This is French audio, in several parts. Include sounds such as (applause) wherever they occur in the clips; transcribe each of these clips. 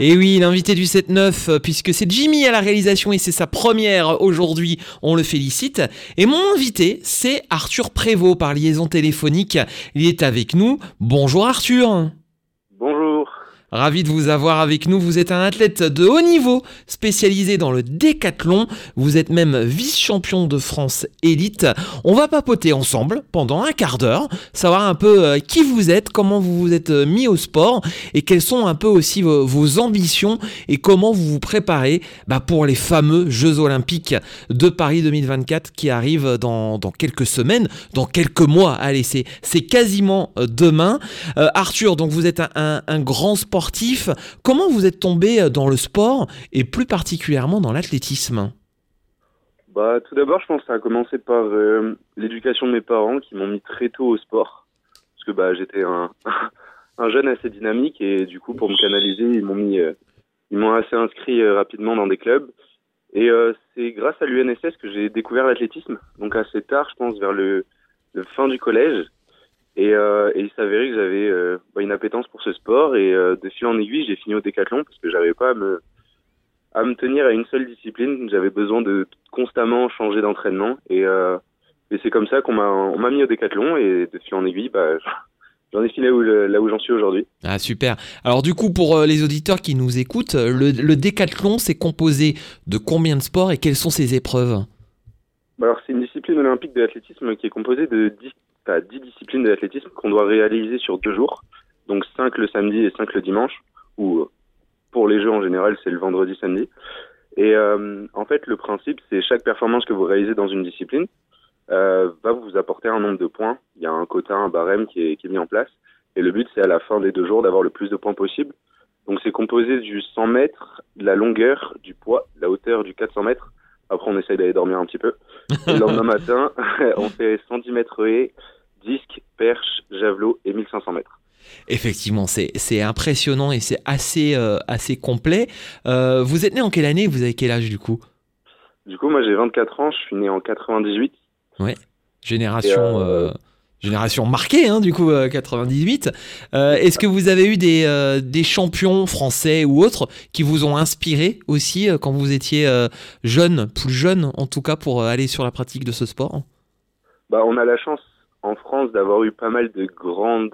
Et oui, l'invité du 7-9, euh, puisque c'est Jimmy à la réalisation et c'est sa première aujourd'hui, on le félicite. Et mon invité, c'est Arthur Prévost par liaison téléphonique. Il est avec nous. Bonjour Arthur. Ravi de vous avoir avec nous. Vous êtes un athlète de haut niveau, spécialisé dans le décathlon. Vous êtes même vice-champion de France élite. On va papoter ensemble pendant un quart d'heure, savoir un peu euh, qui vous êtes, comment vous vous êtes euh, mis au sport et quelles sont un peu aussi vos, ambitions et comment vous vous préparez bah, pour les fameux Jeux Olympiques de Paris 2024 qui arrivent dans, quelques semaines, dans quelques mois. Allez, c'est quasiment euh, demain. Arthur, donc vous êtes un grand sportif. Comment vous êtes tombé euh, dans le sport et plus particulièrement dans l'athlétisme? Bah, tout d'abord, je pense que ça a commencé par euh, l'éducation de mes parents qui m'ont mis très tôt au sport. Parce que bah, j'étais un, (laughs) un jeune assez dynamique et du coup, pour me canaliser, ils m'ont euh, assez inscrit rapidement dans des clubs. Et c'est grâce à l'UNSS que j'ai découvert l'athlétisme. Donc assez tard, je pense, vers le, le fin du collège. Et, euh, et il s'avérait que j'avais euh, bah, une appétence pour ce sport et euh, de fil en aiguille, j'ai fini au décathlon parce que j'avais pas à me à me tenir à une seule discipline. J'avais besoin de constamment changer d'entraînement et, euh, et c'est comme ça qu'on m'a on m'a mis au décathlon et de fil en aiguille, bah (laughs) j'en ai fini là où, là où j'en suis aujourd'hui. Ah super. Alors du coup, pour euh, les auditeurs qui nous écoutent, le, le décathlon, c'est composé de combien de sports et quelles sont ses épreuves? Bah, Alors c'est une discipline olympique de l'athlétisme qui est composée de 10, enfin, 10 disciplines de l'athlétisme qu'on doit réaliser sur deux jours, donc 5 le samedi et 5 le dimanche, ou euh, pour les jeux en général c'est le vendredi samedi. Et euh, en fait le principe c'est chaque performance que vous réalisez dans une discipline euh, va vous apporter un nombre de points. Il y a un quota, un barème qui est, qui est mis en place. Et le but c'est à la fin des deux jours d'avoir le plus de points possible. Donc c'est composé du 100 mètres, de la longueur, du poids, de la hauteur du 400 mètres. Après on essaye d'aller dormir un petit peu. Et (laughs) le lendemain matin, (laughs) on fait 110 mètres haies, disque, perche, javelot et 1500 mètres. Effectivement, c'est impressionnant et c'est assez, euh, assez complet. Euh, vous êtes né en quelle année? Vous avez quel âge du coup? Du coup, moi j'ai 24 ans, je suis né en 98. Génération, Et, euh, génération marquée, hein, du coup, euh, 98. Euh, Est-ce que vous avez eu des, des champions français ou autres qui vous ont inspiré aussi quand vous étiez jeune, plus jeune en tout cas, pour aller sur la pratique de ce sport? Bah, on a la chance en France d'avoir eu pas mal de grandes,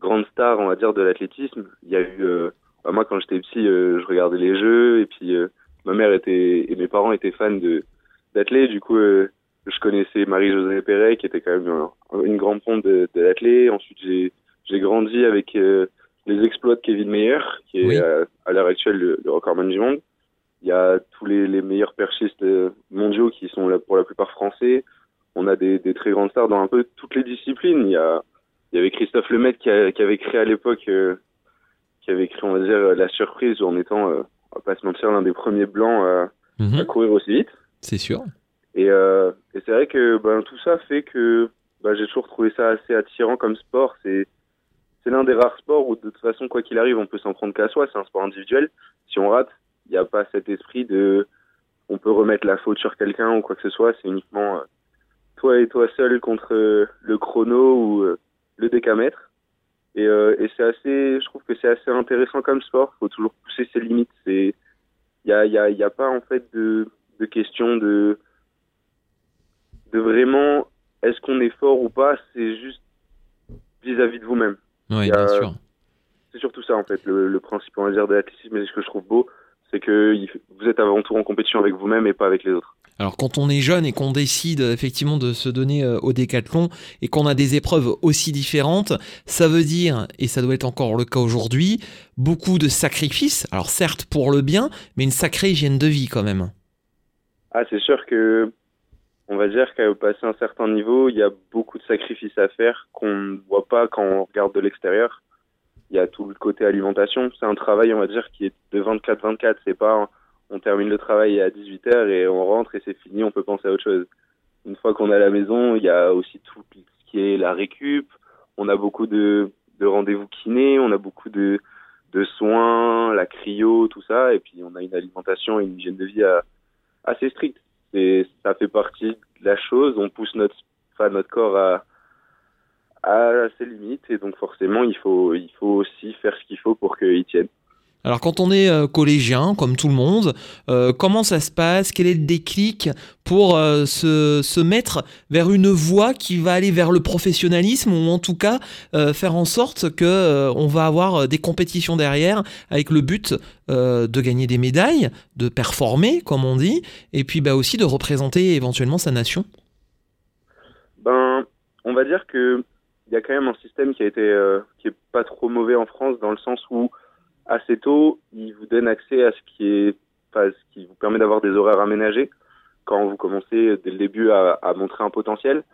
grandes stars, on va dire, de l'athlétisme. Il y a eu, euh, bah, moi quand j'étais petit, euh, je regardais les jeux et puis euh, ma mère était et mes parents étaient fans de d'athlètes. Du coup, je connaissais Marie-Josée Perret qui était quand même un- une grande pompe de, de l'athlète. Ensuite, j'ai j'ai grandi avec les exploits de Kevin Meyer, qui est Oui. à l'heure actuelle le, le recordman du monde. Il y a tous les, les meilleurs perchistes mondiaux qui sont là pour la plupart français. On a des, des très grandes stars dans un peu toutes les disciplines. Il y a, il y avait Christophe Lemaitre qui, a- qui avait créé à l'époque, euh, qui avait créé, on va dire, la surprise en étant, euh, on va pas se mentir, l'un des premiers blancs à, à courir aussi vite. C'est sûr. Et, euh, et c'est vrai que ben, tout ça fait que ben, j'ai toujours trouvé ça assez attirant comme sport. C'est c'est l'un des rares sports où de toute façon, quoi qu'il arrive, on peut s'en prendre qu'à soi. C'est un sport individuel. Si on rate, il n'y a pas cet esprit de on peut remettre la faute sur quelqu'un ou quoi que ce soit. C'est uniquement euh, toi et toi seul contre euh, le chrono ou euh, le décamètre. Et, euh, et c'est assez, je trouve que c'est assez intéressant comme sport. faut toujours pousser ses limites. C'est il y a, il y, a, il y a pas en fait de, de question de de vraiment est-ce qu'on est fort ou pas, c'est juste vis-à-vis de vous-même. Oui, Il bien sûr. C'est surtout ça en fait, le, le principe on va dire de l'athlétisme et ce que je trouve beau, c'est que il- vous êtes avant tout en compétition avec vous-même et pas avec les autres. Alors quand on est jeune et qu'on décide effectivement de se donner euh, au décathlon et qu'on a des épreuves aussi différentes, ça veut dire, et ça doit être encore le cas aujourd'hui, beaucoup de sacrifices. Alors certes pour le bien, mais une sacrée hygiène de vie quand même. Ah, c'est sûr que on va dire qu'à passer un certain niveau, il y a beaucoup de sacrifices à faire qu'on ne voit pas quand on regarde de l'extérieur. Il y a tout le côté alimentation. C'est un travail, on va dire, qui est de 24-24. C'est pas on termine le travail à 18h et on rentre et c'est fini, on peut penser à autre chose. Une fois qu'on est à la maison, il y a aussi tout ce qui est la récup. on a beaucoup de, de rendez-vous kinés, on a beaucoup de, soins, la cryo, tout ça, et puis on a une alimentation et une hygiène de vie assez stricte. Ça fait partie de la chose. On pousse notre, corps à, à ses limites, et donc forcément, il faut aussi faire ce qu'il faut pour qu'il tienne. Alors quand on est euh, collégien, comme tout le monde, euh, comment ça se passe? Quel est le déclic pour euh, se, se mettre vers une voie qui va aller vers le professionnalisme ou en tout cas faire en sorte que on va avoir des compétitions derrière avec le but de gagner des médailles, de performer comme on dit, et puis bah, aussi de représenter éventuellement sa nation? Ben, on va dire que il y a quand même un système qui a été, qui est pas trop mauvais en France dans le sens où assez tôt, il vous donne accès à ce qui est, enfin, ce qui vous permet d'avoir des horaires aménagés quand vous commencez dès le début à, à montrer un potentiel.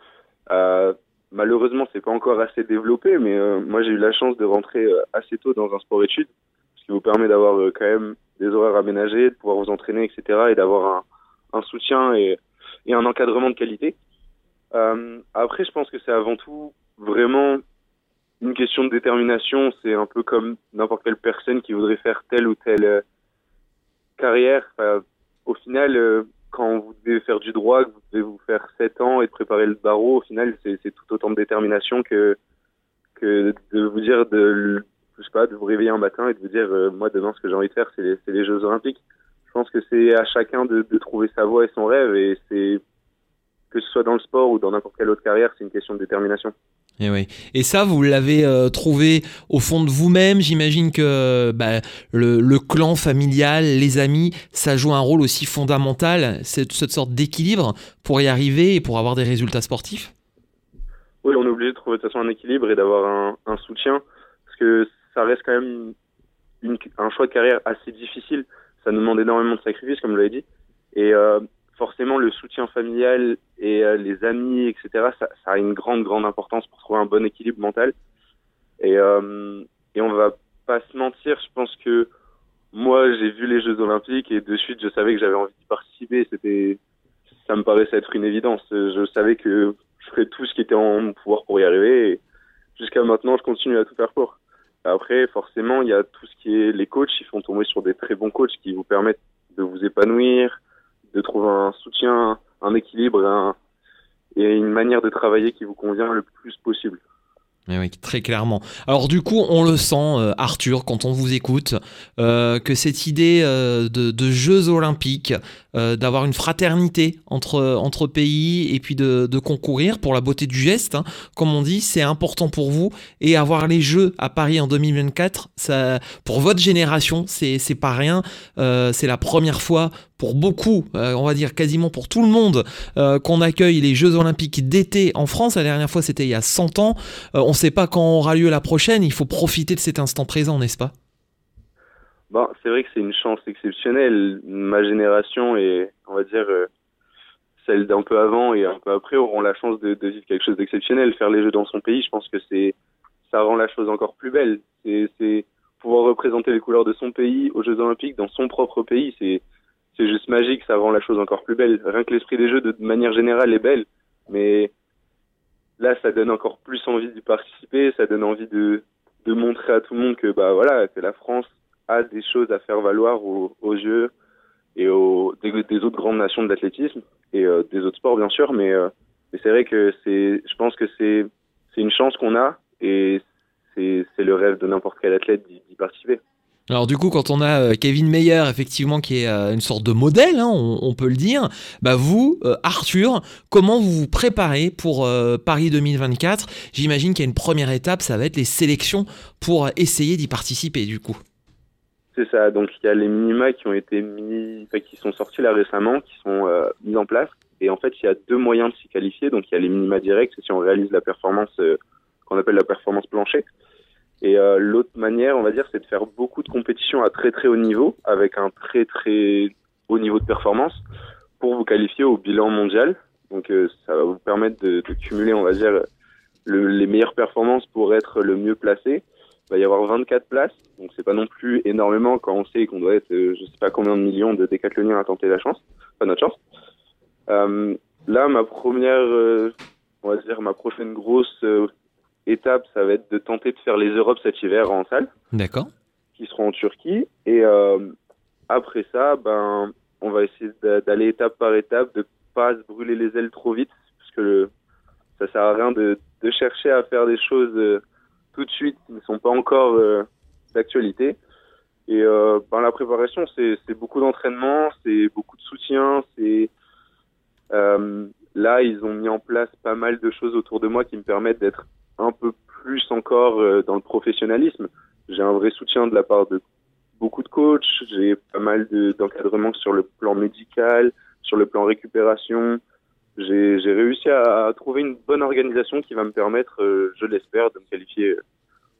Euh, malheureusement, c'est pas encore assez développé, mais euh, moi j'ai eu la chance de rentrer euh, assez tôt dans un sport-études, ce qui vous permet d'avoir euh, quand même des horaires aménagés, de pouvoir vous entraîner, etc., et d'avoir un, un soutien et, et un encadrement de qualité. Euh, après, je pense que c'est avant tout vraiment une question de détermination. C'est un peu comme n'importe quelle personne qui voudrait faire telle ou telle euh, carrière. Au final, euh, quand vous devez faire du droit, que vous devez vous faire 7 ans et préparer le barreau, au final, c'est tout autant de détermination que, de vous dire de, je sais pas, de vous réveiller un matin et de vous dire, euh, moi, demain, ce que j'ai envie de faire, c'est les, c'est les Jeux Olympiques. Je pense que c'est à chacun de, de trouver sa voie et son rêve et c'est, que ce soit dans le sport ou dans n'importe quelle autre carrière, c'est une question de détermination. Et, oui. et ça, vous l'avez euh, trouvé au fond de vous-même. J'imagine que bah, le, le clan familial, les amis, ça joue un rôle aussi fondamental, cette, cette sorte d'équilibre pour y arriver et pour avoir des résultats sportifs. Oui, on est obligé de trouver de toute façon un équilibre et d'avoir un, un soutien parce que ça reste quand même une, un choix de carrière assez difficile. Ça nous demande énormément de sacrifices, comme je l'avais dit. Et euh, forcément, le soutien familial et euh, les amis, etc., ça, ça, a une grande, grande importance pour trouver un bon équilibre mental. Et, euh, et on va pas se mentir, je pense que moi, j'ai vu les Jeux Olympiques et de suite, je savais que j'avais envie d'y participer. C'était, ça me paraissait être une évidence. Je savais que je ferais tout ce qui était en mon pouvoir pour y arriver. Jusqu'à maintenant, je continue à tout faire pour. Après, forcément, il y a tout ce qui est les coachs. Ils font tomber sur des très bons coachs qui vous permettent de vous épanouir, de trouver un soutien, un équilibre un, et une manière de travailler qui vous convient le plus possible. Eh oui, très clairement. Alors du coup, on le sent, euh, Arthur, quand on vous écoute, euh, que cette idée euh, de, Jeux olympiques, d'avoir une fraternité entre, entre pays et puis de, concourir pour la beauté du geste, hein, comme on dit, c'est important pour vous. Et avoir les Jeux à Paris en 2024, ça, pour votre génération, c'est pas rien. C'est la première fois pour beaucoup, on va dire quasiment pour tout le monde, qu'on accueille les Jeux Olympiques d'été en France. La dernière fois, c'était il y a 100 ans. Ne sait pas quand aura lieu la prochaine. Il faut profiter de cet instant présent, n'est-ce pas? Bon, c'est vrai que c'est une chance exceptionnelle. Ma génération et, on va dire, euh, celle d'un peu avant et un peu après auront la chance de, vivre quelque chose d'exceptionnel. Faire les Jeux dans son pays, je pense que ça rend la chose encore plus belle. C'est pouvoir représenter les couleurs de son pays aux Jeux Olympiques dans son propre pays. C'est c'est juste magique, ça rend la chose encore plus belle. Rien que l'esprit des jeux, de manière générale, est belle, mais là, ça donne encore plus envie d'y participer, ça donne envie de, de montrer à tout le monde que, bah voilà, que la France a des choses à faire valoir aux, aux Jeux et aux, des, autres grandes nations de l'athlétisme et euh, des autres sports, bien sûr, mais, euh, mais c'est vrai que c'est, je pense que c'est, c'est une chance qu'on a et c'est, c'est le rêve de n'importe quel athlète d'y participer. Alors du coup, quand on a euh, Kevin Meyer, effectivement, qui est euh, une sorte de modèle, hein, on, peut le dire, bah vous, euh, Arthur, comment vous vous préparez pour Paris 2024 J'imagine qu'il y a une première étape, ça va être les sélections pour essayer d'y participer, du coup. C'est ça. Donc il y a les minima qui ont été mis, qui sont sortis là récemment, qui sont mis en place. Et en fait, il y a deux moyens de s'y qualifier. Donc il y a les minima directs, c'est si on réalise la performance qu'on appelle la performance plancher. Et euh, l'autre manière, on va dire, c'est de faire beaucoup de compétitions à très très haut niveau, avec un très très haut niveau de performance, pour vous qualifier au bilan mondial. Donc euh, ça va vous permettre de, de cumuler, on va dire, le, les meilleures performances pour être le mieux placé. Il va y avoir 24 places, donc c'est pas non plus énormément quand on sait qu'on doit être, euh, je sais pas combien de millions de décathloniens à tenter la chance, pas notre chance. Euh, là, ma première, euh, on va dire, ma prochaine grosse étape, ça va être de tenter de faire les Europes cet hiver en salle, D'accord. qui seront en Turquie. Et euh, après ça, ben, on va essayer d'a- d'aller étape par étape, de pas se brûler les ailes trop vite, parce que le, ça sert à rien de, de chercher à faire des choses euh, tout de suite qui ne sont pas encore euh, d'actualité. Et euh, ben, la préparation, c'est c'est beaucoup d'entraînement, c'est beaucoup de soutien, c'est euh, là ils ont mis en place pas mal de choses autour de moi qui me permettent d'être un peu plus encore euh, dans le professionnalisme. J'ai un vrai soutien de la part de beaucoup de coachs, j'ai pas mal de- d'encadrement sur le plan médical, sur le plan récupération. J'ai réussi à, à trouver une bonne organisation qui va me permettre, euh, je l'espère, de me qualifier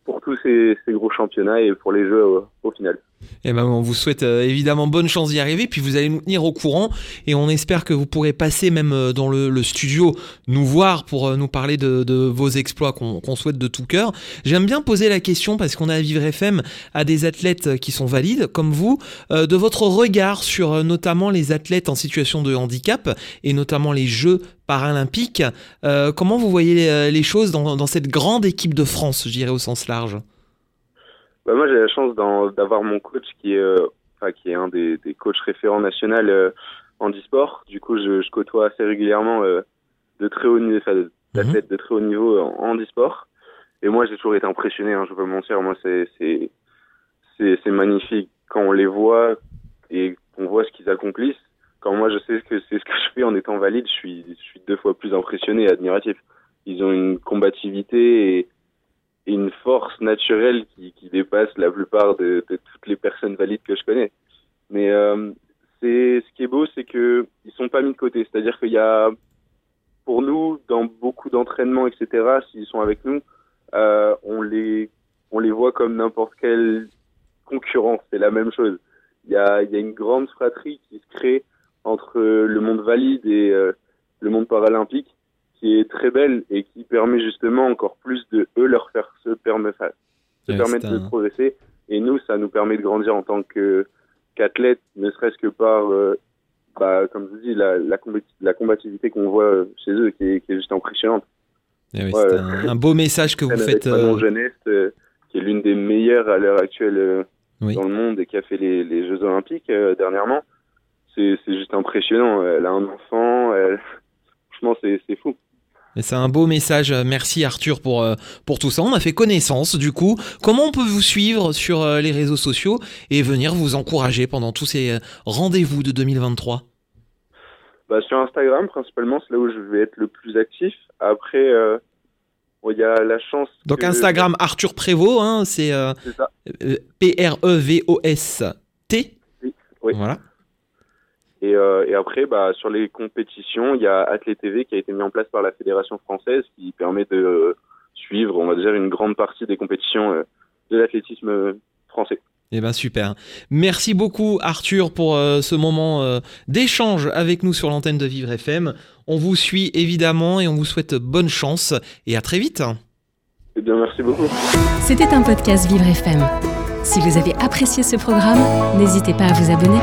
pour tous ces, ces gros championnats et pour les Jeux au final. Eh ben, on vous souhaite euh, évidemment bonne chance d'y arriver, puis vous allez nous tenir au courant et on espère que vous pourrez passer même euh, dans le, studio nous voir pour euh, nous parler de, vos exploits qu'on souhaite de tout cœur. J'aime bien poser la question parce qu'on a à Vivre FM à des athlètes qui sont valides comme vous, de votre regard sur notamment les athlètes en situation de handicap et notamment les Jeux paralympiques. Comment vous voyez les, les choses dans, dans cette grande équipe de France, je dirais au sens large? Bah, moi, j'ai la chance d'avoir mon coach qui est, euh, enfin, qui est un des, des coachs référents nationaux euh, en e-sport. Du coup, je, je côtoie assez régulièrement euh, de très haut niveau, enfin, d'athlètes de très haut niveau en, en e-sport. Et moi, j'ai toujours été impressionné. Hein, je pas mentir. Moi, c'est c'est c'est c'est magnifique quand on les voit et qu'on voit ce qu'ils accomplissent. Quand moi, je sais que c'est ce que je fais en étant valide, je suis je suis deux fois plus impressionné et admiratif. Ils ont une combativité et une force naturelle qui, qui dépasse la plupart de, de toutes les personnes valides que je connais. Mais euh, c'est ce qui est beau, c'est que ils sont pas mis de côté. C'est-à-dire qu'il y a, pour nous, dans beaucoup d'entraînements, etc., s'ils sont avec nous, euh, on les on les voit comme n'importe quel concurrent. C'est la même chose. Il y a, il y a une grande fratrie qui se crée entre le monde valide et euh, le monde paralympique qui est très belle et qui permet justement encore plus de eux leur faire se permettre, se Ouais, permettre c'est de un- progresser. Et nous, ça nous permet de grandir en tant que qu'athlète, ne serait-ce que par, euh, bah, comme je vous dis, la, la, la combativité qu'on voit chez eux, qui est, qui est juste impressionnante. Eh Ouais. C'est un, un beau message que vous faites. Euh, Jeunesse, euh, qui est l'une des meilleures à l'heure actuelle euh, Oui. dans le monde et qui a fait les, les Jeux Olympiques dernièrement. C'est juste impressionnant. Elle a un enfant. elle- (laughs) Franchement, c'est fou. C'est un beau message. Merci Arthur pour, euh, pour tout ça. On a fait connaissance du coup. Comment on peut vous suivre sur euh, les réseaux sociaux et venir vous encourager pendant tous ces euh, rendez-vous de 2023 Bah, sur Instagram, principalement, c'est là où je vais être le plus actif. Après, euh, bon, il y a la chance. Donc que- Instagram Arthur Prévost, hein, c'est euh, C'est ça. euh, P-R-E-V-O-S-T. Oui. Voilà. Et, euh, et après, bah, sur les compétitions, il y a Athlé TV qui a été mis en place par la Fédération française qui permet de euh, suivre, on va dire, une grande partie des compétitions euh, de l'athlétisme français. Eh ben super. Merci beaucoup Arthur pour euh, ce moment euh, d'échange avec nous sur l'antenne de Vivre FM. On vous suit évidemment et on vous souhaite bonne chance et à très vite. Eh bien, merci beaucoup. C'était un podcast Vivre FM. Si vous avez apprécié ce programme, n'hésitez pas à vous abonner.